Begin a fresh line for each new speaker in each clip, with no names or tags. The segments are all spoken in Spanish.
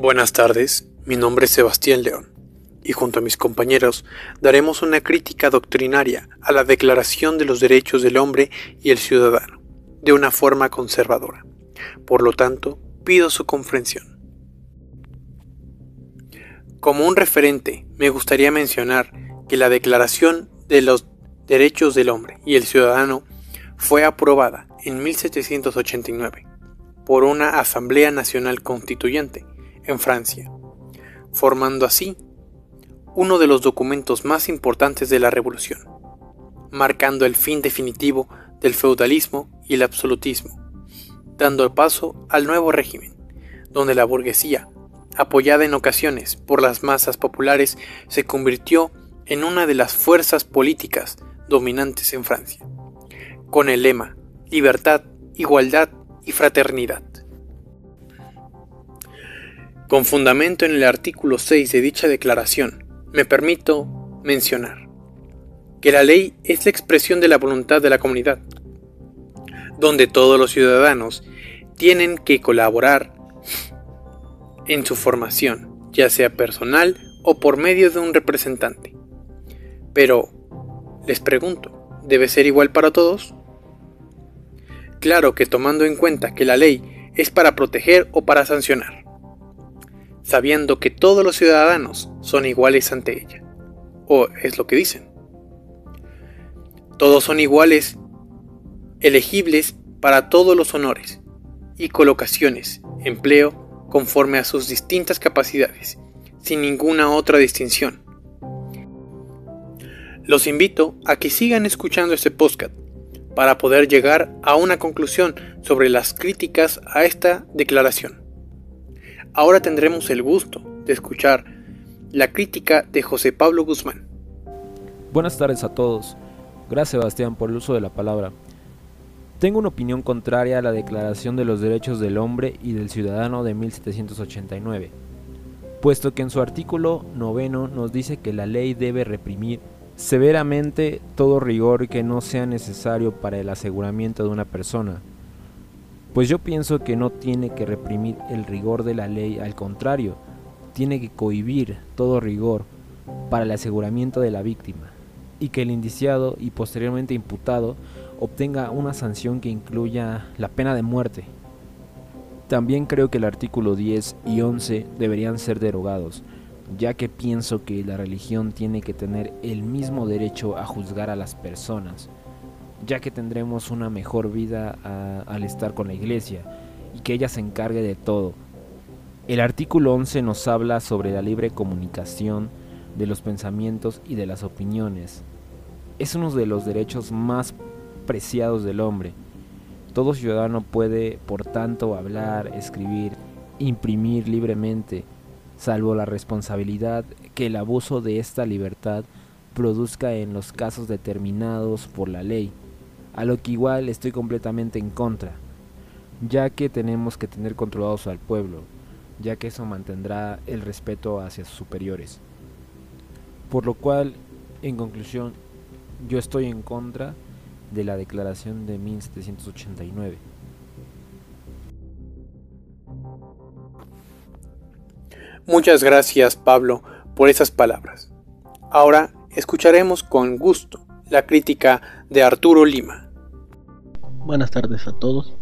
Buenas tardes, mi nombre es Sebastián León y junto a mis compañeros daremos una crítica doctrinaria a la Declaración de los Derechos del Hombre y el Ciudadano, de una forma conservadora. Por lo tanto, pido su comprensión. Como un referente, me gustaría mencionar que la Declaración de los Derechos del Hombre y el Ciudadano fue aprobada en 1789 por una Asamblea Nacional Constituyente en Francia, formando así uno de los documentos más importantes de la Revolución, marcando el fin definitivo del feudalismo y el absolutismo, dando paso al nuevo régimen, donde la burguesía, apoyada en ocasiones por las masas populares, se convirtió en una de las fuerzas políticas dominantes en Francia, con el lema Libertad, Igualdad y Fraternidad. Con fundamento en el artículo 6 de dicha declaración, me permito mencionar que la ley es la expresión de la voluntad de la comunidad, donde todos los ciudadanos tienen que colaborar en su formación, ya sea personal o por medio de un representante. Pero, les pregunto, ¿debe ser igual para todos? Claro que tomando en cuenta que la ley es para proteger o para sancionar sabiendo que todos los ciudadanos son iguales ante ella. O es lo que dicen. Todos son iguales, elegibles para todos los honores y colocaciones, empleo, conforme a sus distintas capacidades, sin ninguna otra distinción. Los invito a que sigan escuchando este podcast para poder llegar a una conclusión sobre las críticas a esta declaración. Ahora tendremos el gusto de escuchar la crítica de José Pablo Guzmán.
Buenas tardes a todos. Gracias Sebastián por el uso de la palabra. Tengo una opinión contraria a la Declaración de los Derechos del Hombre y del Ciudadano de 1789, puesto que en su artículo noveno nos dice que la ley debe reprimir severamente todo rigor que no sea necesario para el aseguramiento de una persona, pues yo pienso que no tiene que reprimir el rigor de la ley, al contrario, tiene que cohibir todo rigor para el aseguramiento de la víctima y que el indiciado y posteriormente imputado obtenga una sanción que incluya la pena de muerte. También creo que el artículo 10 y 11 deberían ser derogados, ya que pienso que la religión tiene que tener el mismo derecho a juzgar a las personas ya que tendremos una mejor vida al estar con la iglesia y que ella se encargue de todo. El artículo 11 nos habla sobre la libre comunicación de los pensamientos y de las opiniones. Es uno de los derechos más preciados del hombre. Todo ciudadano puede, por tanto, hablar, escribir, imprimir libremente, salvo la responsabilidad que el abuso de esta libertad produzca en los casos determinados por la ley a lo que igual estoy completamente en contra, ya que tenemos que tener controlados al pueblo, ya que eso mantendrá el respeto hacia sus superiores. Por lo cual, en conclusión, yo estoy en contra de la declaración de 1789.
Muchas gracias Pablo por esas palabras. Ahora escucharemos con gusto la crítica de Arturo Lima.
Buenas tardes a todos.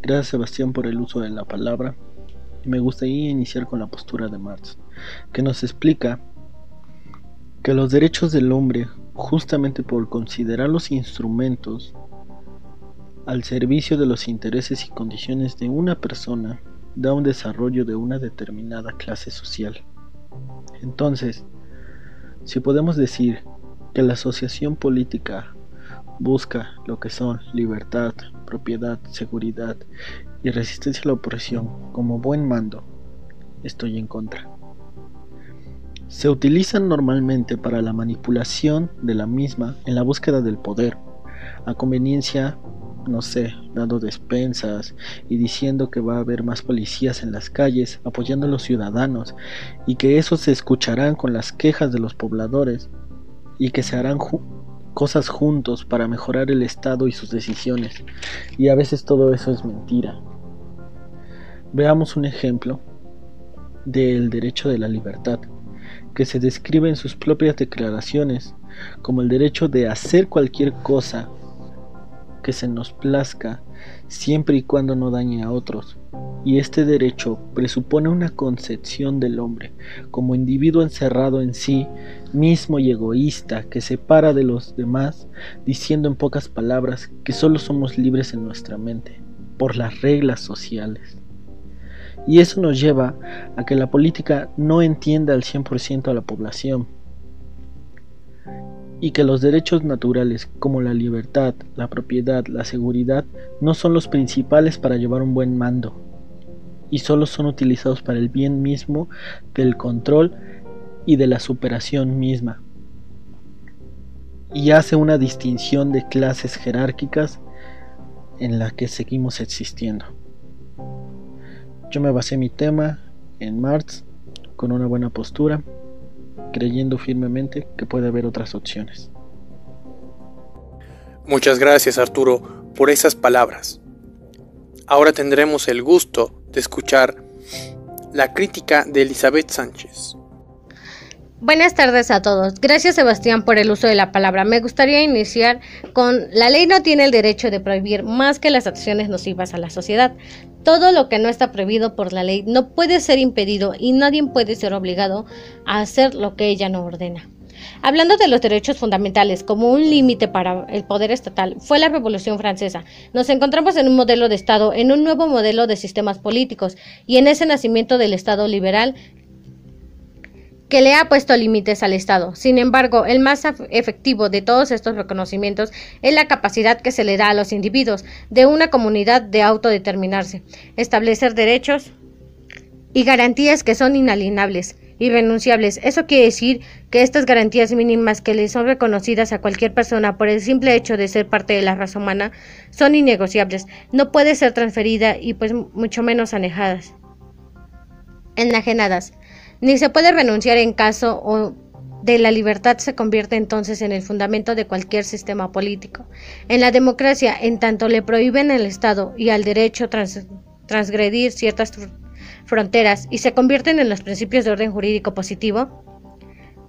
Gracias Sebastián por el uso de la palabra. Me gustaría iniciar con la postura de Marx, que nos explica que los derechos del hombre, justamente por considerar los instrumentos al servicio de los intereses y condiciones de una persona, da un desarrollo de una determinada clase social. Entonces, si podemos decir que la asociación política busca lo que son libertad, propiedad, seguridad y resistencia a la opresión como buen mando, estoy en contra. Se utilizan normalmente para la manipulación de la misma en la búsqueda del poder, a conveniencia, no sé, dando despensas y diciendo que va a haber más policías en las calles apoyando a los ciudadanos y que esos se escucharán con las quejas de los pobladores y que se harán cosas juntos para mejorar el Estado y sus decisiones. Y a veces todo eso es mentira. Veamos un ejemplo del derecho de la libertad, que se describe en sus propias declaraciones como el derecho de hacer cualquier cosa que se nos plazca siempre y cuando no dañe a otros. Y este derecho presupone una concepción del hombre como individuo encerrado en sí mismo y egoísta que separa de los demás, diciendo en pocas palabras que solo somos libres en nuestra mente, por las reglas sociales. Y eso nos lleva a que la política no entienda al 100% a la población, y que los derechos naturales como la libertad, la propiedad, la seguridad no son los principales para llevar un buen mando y solo son utilizados para el bien mismo del control y de la superación misma. Y hace una distinción de clases jerárquicas en la que seguimos existiendo. Yo me basé mi tema en Marx con una buena postura creyendo firmemente que puede haber otras opciones.
Muchas gracias Arturo por esas palabras. Ahora tendremos el gusto de escuchar la crítica de Elizabeth Sánchez.
Buenas tardes a todos. Gracias Sebastián por el uso de la palabra. Me gustaría iniciar con la ley no tiene el derecho de prohibir más que las acciones nocivas a la sociedad. Todo lo que no está prohibido por la ley no puede ser impedido y nadie puede ser obligado a hacer lo que ella no ordena. Hablando de los derechos fundamentales como un límite para el poder estatal, fue la Revolución Francesa. Nos encontramos en un modelo de Estado, en un nuevo modelo de sistemas políticos y en ese nacimiento del Estado liberal que le ha puesto límites al Estado. Sin embargo, el más efectivo de todos estos reconocimientos es la capacidad que se le da a los individuos de una comunidad de autodeterminarse, establecer derechos y garantías que son inalienables, irrenunciables. Eso quiere decir que estas garantías mínimas que le son reconocidas a cualquier persona por el simple hecho de ser parte de la raza humana son innegociables. No puede ser transferida y pues mucho menos anejadas. Enajenadas ni se puede renunciar en caso o de la libertad se convierte entonces en el fundamento de cualquier sistema político. En la democracia, en tanto le prohíben al Estado y al derecho transgredir ciertas fronteras y se convierten en los principios de orden jurídico positivo,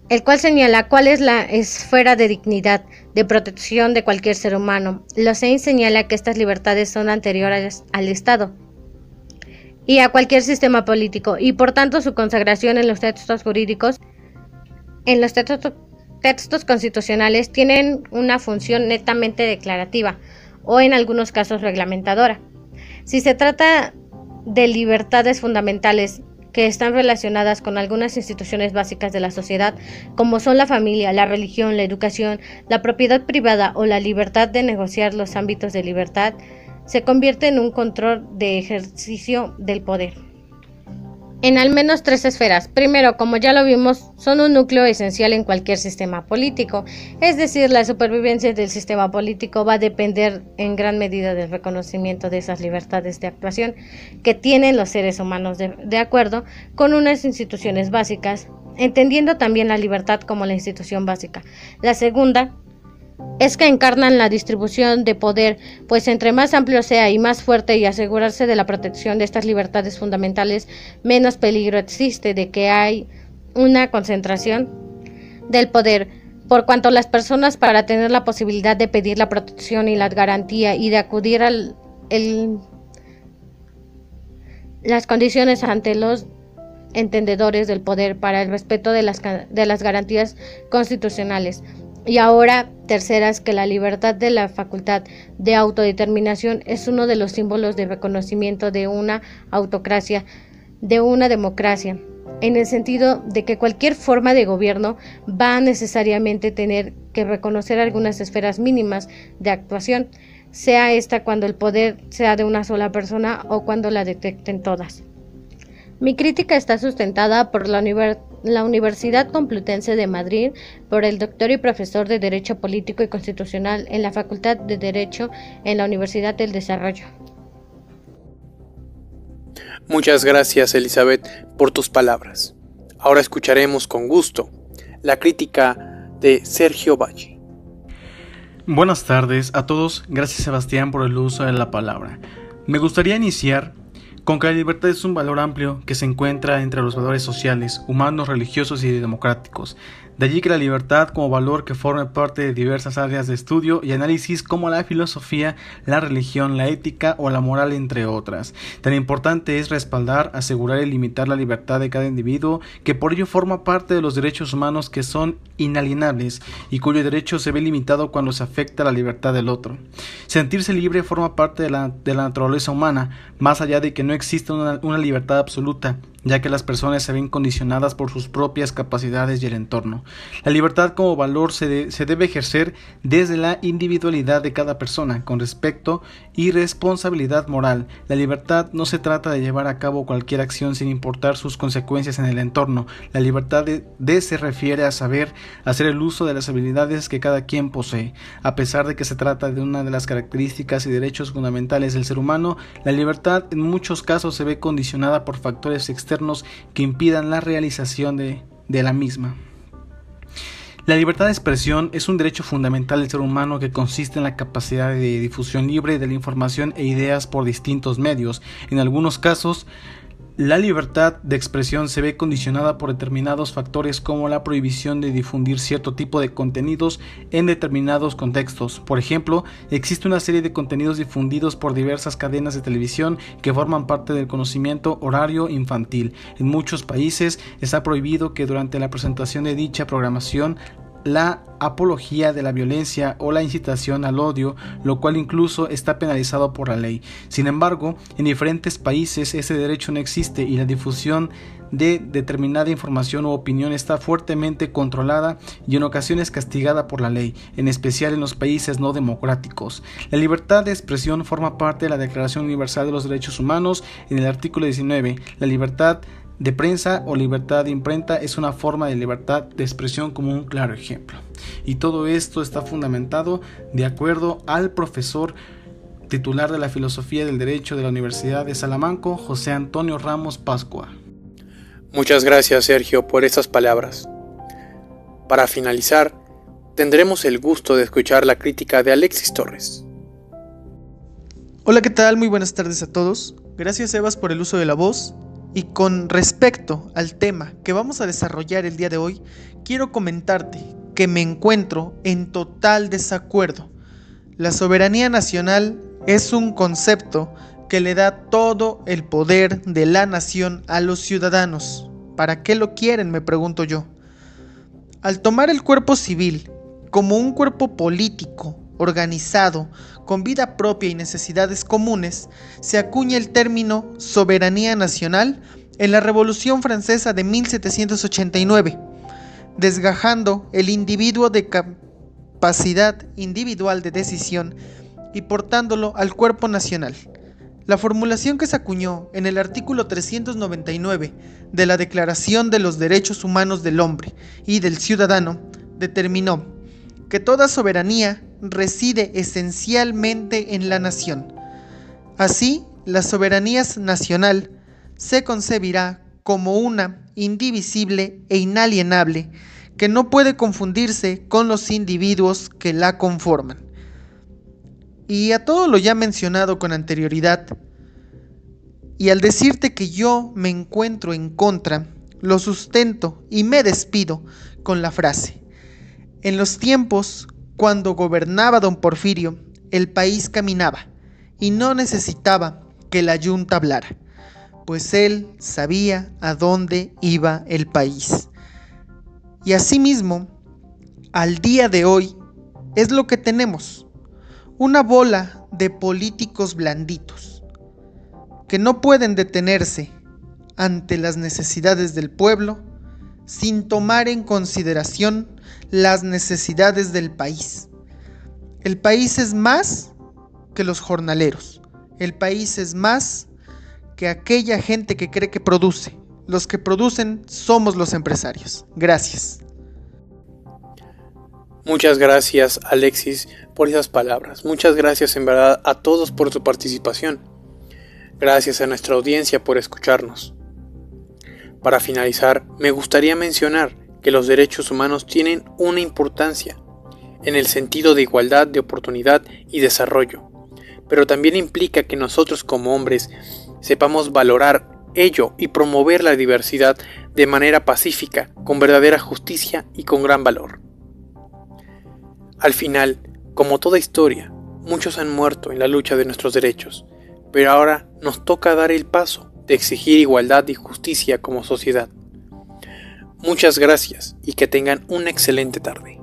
el cual señala cuál es la esfera de dignidad, de protección de cualquier ser humano. Lo se señala que estas libertades son anteriores al Estado y a cualquier sistema político, y por tanto su consagración en los textos jurídicos, en los textos, textos constitucionales, tienen una función netamente declarativa o en algunos casos reglamentadora. Si se trata de libertades fundamentales que están relacionadas con algunas instituciones básicas de la sociedad, como son la familia, la religión, la educación, la propiedad privada o la libertad de negociar los ámbitos de libertad, se convierte en un control de ejercicio del poder. En al menos tres esferas. Primero, como ya lo vimos, son un núcleo esencial en cualquier sistema político, es decir, la supervivencia del sistema político va a depender en gran medida del reconocimiento de esas libertades de actuación que tienen los seres humanos de, acuerdo con unas instituciones básicas, entendiendo también la libertad como la institución básica. La segunda es que encarnan la distribución de poder, pues entre más amplio sea y más fuerte y asegurarse de la protección de estas libertades fundamentales, menos peligro existe de que hay una concentración del poder, por cuanto las personas para tener la posibilidad de pedir la protección y la garantía y de acudir a las condiciones ante los entendedores del poder para el respeto de las, de las garantías constitucionales y ahora, terceras, que la libertad de la facultad de autodeterminación es uno de los símbolos de reconocimiento de una autocracia, de una democracia, en el sentido de que cualquier forma de gobierno va a necesariamente tener que reconocer algunas esferas mínimas de actuación, sea esta cuando el poder sea de una sola persona o cuando la detecten todas. Mi crítica está sustentada por la, Universidad Complutense de Madrid, por el doctor y profesor de Derecho Político y Constitucional en la Facultad de Derecho en la Universidad del Desarrollo.
Muchas gracias, Elizabeth, por tus palabras. Ahora escucharemos con gusto la crítica de Sergio Valle.
Buenas tardes a todos, gracias Sebastián por el uso de la palabra. Me gustaría iniciar con que la libertad es un valor amplio que se encuentra entre los valores sociales, humanos, religiosos y democráticos, de allí que la libertad como valor que forme parte de diversas áreas de estudio y análisis como la filosofía, la religión, la ética o la moral, entre otras. Tan importante es respaldar, asegurar y limitar la libertad de cada individuo, que por ello forma parte de los derechos humanos que son inalienables y cuyo derecho se ve limitado cuando se afecta la libertad del otro. Sentirse libre forma parte de la, naturaleza humana, más allá de que no exista una libertad absoluta, ya que las personas se ven condicionadas por sus propias capacidades y el entorno. La libertad como valor se, se, debe ejercer desde la individualidad de cada persona, con respecto y responsabilidad moral. La libertad no se trata de llevar a cabo cualquier acción sin importar sus consecuencias en el entorno. La libertad se refiere a saber hacer el uso de las habilidades que cada quien posee. A pesar de que se trata de una de las características y derechos fundamentales del ser humano, la libertad en muchos casos se ve condicionada por factores externos que impidan la realización de, de la misma. La libertad de expresión es un derecho fundamental del ser humano que consiste en la capacidad de difusión libre de la información e ideas por distintos medios. En algunos casos, la libertad de expresión se ve condicionada por determinados factores como la prohibición de difundir cierto tipo de contenidos en determinados contextos. Por ejemplo, existe una serie de contenidos difundidos por diversas cadenas de televisión que forman parte del conocimiento horario infantil. En muchos países está prohibido que durante la presentación de dicha programación la apología de la violencia o la incitación al odio, lo cual incluso está penalizado por la ley. Sin embargo, en diferentes países ese derecho no existe y la difusión de determinada información u opinión está fuertemente controlada y en ocasiones castigada por la ley, en especial en los países no democráticos. La libertad de expresión forma parte de la Declaración Universal de los Derechos Humanos en el artículo 19. La libertad de prensa o libertad de imprenta es una forma de libertad de expresión como un claro ejemplo. Y todo esto está fundamentado de acuerdo al profesor titular de la Filosofía del Derecho de la Universidad de Salamanca, José Antonio Ramos Pascua.
Muchas gracias Sergio por estas palabras. Para finalizar, tendremos el gusto de escuchar la crítica de Alexis Torres.
Hola, ¿qué tal? Muy buenas tardes a todos. Gracias Evas por el uso de la voz y con respecto al tema que vamos a desarrollar el día de hoy, quiero comentarte que me encuentro en total desacuerdo. La soberanía nacional es un concepto que le da todo el poder de la nación a los ciudadanos. ¿Para qué lo quieren? me pregunto yo. Al tomar el cuerpo civil como un cuerpo político, organizado, con vida propia y necesidades comunes, se acuña el término soberanía nacional en la Revolución Francesa de 1789, desgajando el individuo de capacidad individual de decisión y portándolo al cuerpo nacional. La formulación que se acuñó en el artículo 399 de la Declaración de los Derechos Humanos del Hombre y del Ciudadano determinó que toda soberanía reside esencialmente en la nación. Así, la soberanía nacional se concebirá como una indivisible e inalienable que no puede confundirse con los individuos que la conforman. Y a todo lo ya mencionado con anterioridad, y al decirte que yo me encuentro en contra, lo sustento y me despido con la frase, en los tiempos cuando gobernaba don Porfirio, el país caminaba y no necesitaba que la yunta hablara, pues él sabía a dónde iba el país. Y asimismo, al día de hoy, es lo que tenemos, una bola de políticos blanditos, que no pueden detenerse ante las necesidades del pueblo sin tomar en consideración las necesidades del país. El país es más que los jornaleros. El país es más que aquella gente que cree que produce. Los que producen somos los empresarios. Gracias.
Muchas gracias Alexis por esas palabras. Muchas gracias en verdad a todos por su participación. Gracias a nuestra audiencia por escucharnos. Para finalizar, me gustaría mencionar que los derechos humanos tienen una importancia en el sentido de igualdad de oportunidad y desarrollo, pero también implica que nosotros como hombres sepamos valorar ello y promover la diversidad de manera pacífica, con verdadera justicia y con gran valor. Al final, como toda historia, muchos han muerto en la lucha de nuestros derechos, pero ahora nos toca dar el paso de exigir igualdad y justicia como sociedad. Muchas gracias y que tengan una excelente tarde.